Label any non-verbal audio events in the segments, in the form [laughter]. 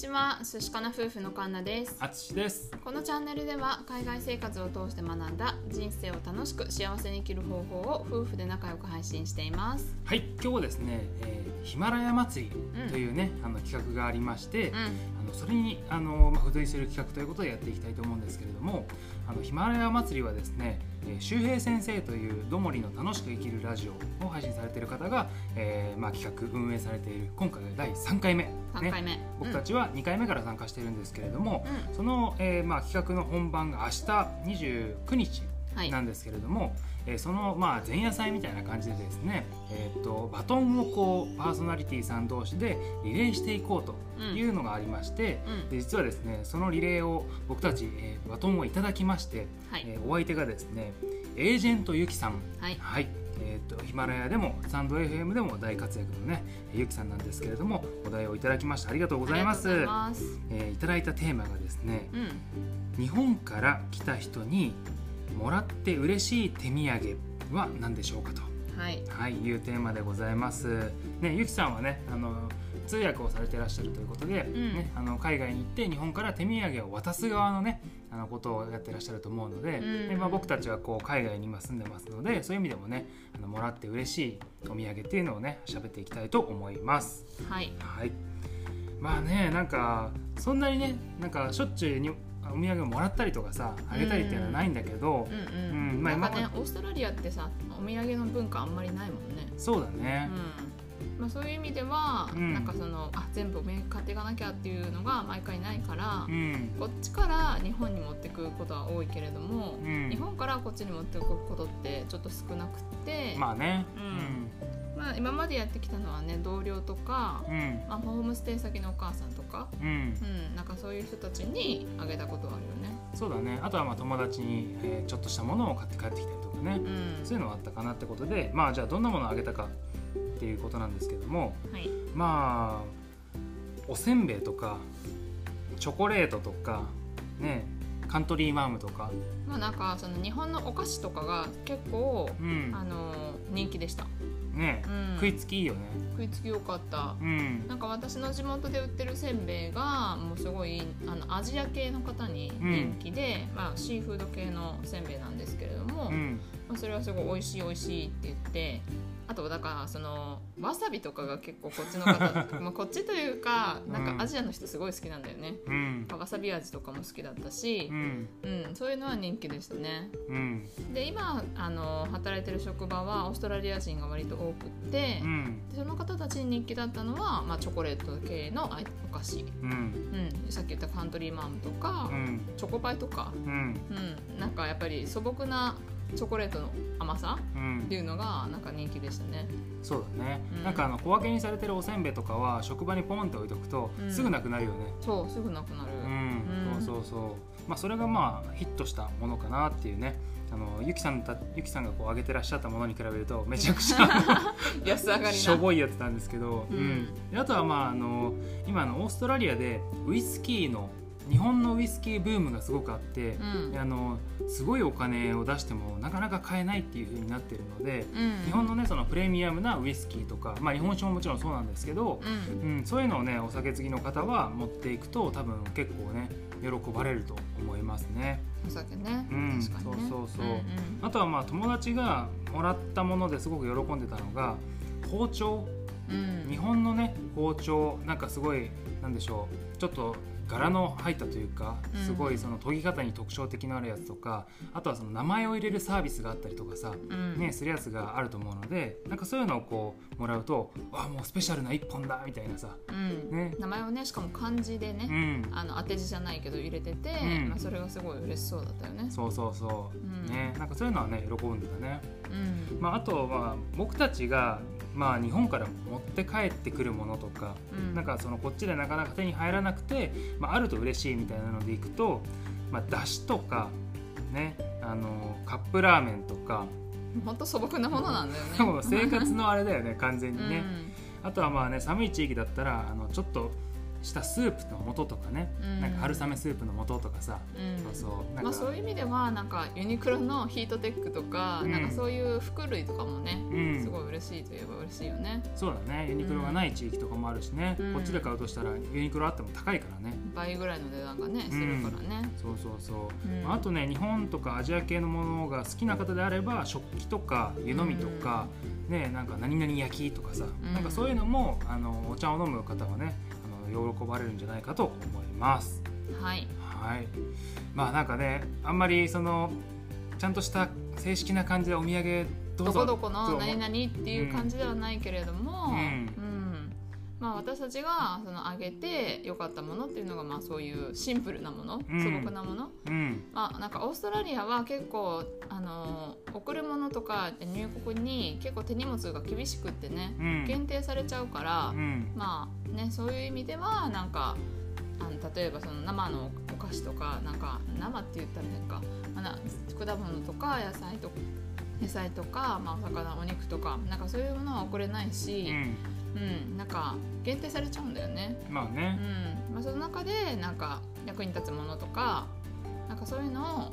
ちは寿司かな夫婦のカンナです。あつしです。このチャンネルでは海外生活を通して学んだ人生を楽しく幸せに生きる方法を夫婦で仲良く配信しています。はい今日はですね、えーヒマラヤ祭りというね、あの企画がありまして、うん。あのそれにあの、まあ、付随する企画ということでやっていきたいと思うんですけれどもあのヒマラヤ祭りはですね、えー周平先生というどもりの楽しく生きるラジオを配信されている方が、えーまあ、企画運営されている今回が第3回目、3回目、僕たちは2回目から参加しているんですけれども、うん。その、えーまあ、企画の本番が明日29日はいなんですけれども、えーその、まあ、前夜祭みたいな感じでですね、えー、とバトンをこうパーソナリティさん同士でリレーしていこうというのがありまして、うん。で実はですねそのリレーを僕たち、えーバトンをいただきまして、はい。えーお相手がですねエージェントゆきさん。はい。はい、えー、とヒマラヤでもサンド FM でも大活躍のねゆきさんなんですけれどもお題をいただきましてありがとうございます。いえーいただいたテーマがですねうん。日本から来た人にもらって嬉しい手土産は何でしょうかと、はいはい、いうテーマでございます。ね、ゆきさんはねあの通訳をされていらっしゃるということで、んね、あの海外に行って日本から手土産を渡す側のねあのことをやってらっしゃると思うので,、うんでまあ、僕たちはこう海外に今住んでますのでそういう意味でもねあのもらって嬉しいお土産っていうのをね喋っていきたいと思います。はいはい。まあね、なんかそんなにね、なんかしょっちゅうにお土産をもらったりとかさ、あげたりっていうのはないんだけどう、ん。うん、うんまあね今オーストラリアってさお土産の文化あんまりないもんね。そうだね。うん。まあ、そういう意味では、うん。なんかそのあ全部お土産買っていかなきゃっていうのが毎回ないから、うん。こっちから日本に持ってくことは多いけれども、うん。日本からこっちに持ってくことってちょっと少なくって、まあね。まあ、今までやってきたのはね同僚とか、うん。うん。まあ、ホームステイ先のお母さんとか、うん。うん、なんかそういう人たちにあげたことはあるよね。そうだね。あとはまあ友達に、えーちょっとしたものを買って帰ってきたりとかね。うんそういうのはあったかなってことで、まあじゃあどんなものをあげたかっていうことなんですけども、はいまあおせんべいとかチョコレートとかね、カントリーマームとか、まあ、なんかその日本のお菓子とかが結構、うん。あの人気でした、ね、うん、食いつきいいよね。食いつきよかったうん。なんか私の地元で売ってるせんべいがもうすごいあのアジア系の方に人気で、まあ、シーフード系のせんべいなんですけれども、うん。まあ、それはすごい美味しい美味しいって言ってあとだからそのわさびとかが結構こっちの方 [laughs] まあこっちというかなんうんかアジアの人すごい好きなんだよね、うん。わさび味とかも好きだったしう、ん。うん、そういうのは人気でしたねうん。で今あの働いてる職場はオーストラリア人が割と多くって、うん。でその方たちに人気だったのは、まあ、チョコレート系のあお菓子、うん。うん、さっき言ったカントリーマームとか、うん。チョコパイとか、うん。うん、なんかやっぱり素朴なチョコレートの甘さうん。っていうのがなんか人気でしたね。そうだね、うん。なんかあの小分けにされてるおせんべいとかは職場にポンって置いとくと、うん。すぐなくなるよね。そうすぐなくなる。うん、うん。そうそう。そうまあそれがまあヒットしたものかなっていうね。あのゆきさんたゆきさんがこう上げてらっしゃったものに比べるとめちゃくちゃ [laughs] 安上がりな。しょぼいやつなんですけど、うん。であとはまああの今あのオーストラリアでウイスキーの日本のウイスキーブームがすごくあって、うん。であのすごいお金を出してもなかなか買えないっていう風になってるので、うん、日本のねそのプレミアムなウイスキーとか、まあ、日本酒ももちろんそうなんですけど、うん。うん、そういうのをねお酒好きの方は持っていくと多分結構ね喜ばれると思いますね。お酒ね、うんね。そうそうそう。んん。あとはまあ友達がもらったものですごく喜んでたのが包丁。うん。日本のね包丁なんかすごいなんでしょう。ちょっと柄の入ったというかうん。すごいその研ぎ方に特徴的のあるやつとかあとはその名前を入れるサービスがあったりとかさうん。ね、するやつがあると思うのでなんかそういうのをこうもらうとあもうスペシャルな一本だみたいなさ、うん。ね。名前をねしかも漢字でね、うん、あの当て字じゃないけど入れてて、うん。まあ、それがすごい嬉しそうだったよね。そうそうそう、うん。ね。なんかそういうのはね喜んでたね、うん。まあ、あとは僕たちが、まあ、日本から持って帰ってくるものとか、うんなんかそのこっちでなかなか手に入らなくて、まあ、あると嬉しいみたいなのでいくと、まあ、だしとかねあのカップラーメンとか本当素朴なものなんだよね。生活のあれだよね完全にね。うんあとはまあね寒い地域だったらあのちょっとしたスープの素とかね、うん。なんか春雨スープの素とかさ、うん。そうそうなんか、まあ、そういう意味ではなんかユニクロのヒートテックとか,、うん。なんかそういう服類とかもね、うん。すごい嬉嬉しいといえば嬉しいよね。そうだねユニクロがない地域とかもあるしね、うん。こっちで買うとしたらユニクロあっても高いからね。倍ぐらいの値段がねするからね、そうそうそう、うん。まああとね日本とかアジア系のものが好きな方であれば食器とか湯飲みとか、ねなんか何々焼きとかさ、うん。なんかそういうのもあのお茶を飲む方はね喜ばれるんじゃないかと思います。はい。はい。まあなんかねあんまりそのちゃんとした正式な感じでお土産どこどこの何々っていう感じではないけれども、うんうんまあ、私たちがそのあげて良かったものっていうのがまあそういうシンプルなもの、ん。素朴なもの、うん。まあ、なんかオーストラリアは結構あの贈るものとか入国に結構手荷物が厳しくってねうん。限定されちゃうから、うん。まあねそういう意味ではなんかあの例えばその生のお菓子とかなんか生って言ったら変か、まあな果物とか野菜とか野菜とか、まあ、お魚お肉とかなんかそういうものは送れないし、うんなんか限定されちゃうんだよね。うんまあうね、ん。まあ、その中でなんか役に立つものとかなんかそういうのを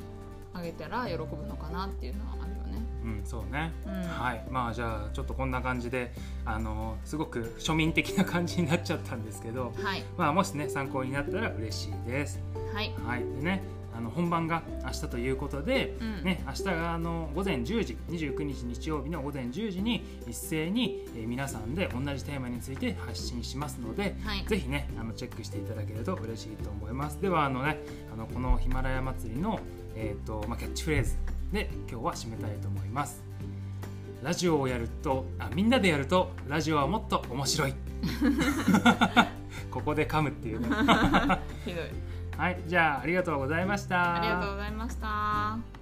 あげたら喜ぶのかなっていうのはあるよね。うん、そうね、うん。はい。まあじゃあちょっとこんな感じであのすごく庶民的な感じになっちゃったんですけどはい、まあもしね参考になったら嬉しいです。はい。はい。でねあの本番が明日ということで、うん。ね、明日があの午前10時29日日曜日の午前10時に一斉に、えー皆さんで同じテーマについて発信しますので、はい。ぜひねあのチェックしていただけると嬉しいと思います。ではあのねあのこのヒマラヤ祭りの、えーとまあ、キャッチフレーズで今日は締めたいと思います。ラジオをやるとあみんなでやるとラジオはもっと面白い。[laughs] [laughs] ここで噛むっていうね。[laughs] ひどいはいじゃあありがとうございましたありがとうございました。